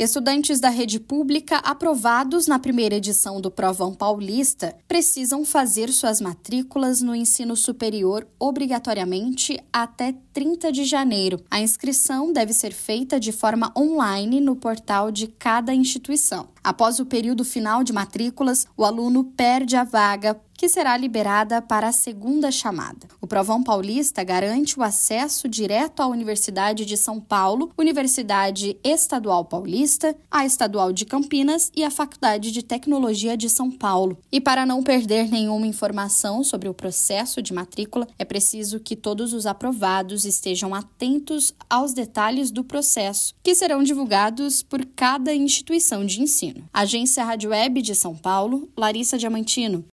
Estudantes da rede pública aprovados na primeira edição do Provão Paulista precisam fazer suas matrículas no ensino superior obrigatoriamente até 30 de janeiro. A inscrição deve ser feita de forma online no portal de cada instituição. Após o período final de matrículas, o aluno perde a vaga que será liberada para a segunda chamada. O Provão Paulista garante o acesso direto à Universidade de São Paulo, Universidade Estadual Paulista, a Estadual de Campinas e a Faculdade de Tecnologia de São Paulo. E para não perder nenhuma informação sobre o processo de matrícula, é preciso que todos os aprovados estejam atentos aos detalhes do processo, que serão divulgados por cada instituição de ensino. Agência Rádio Web de São Paulo, Larissa Diamantino.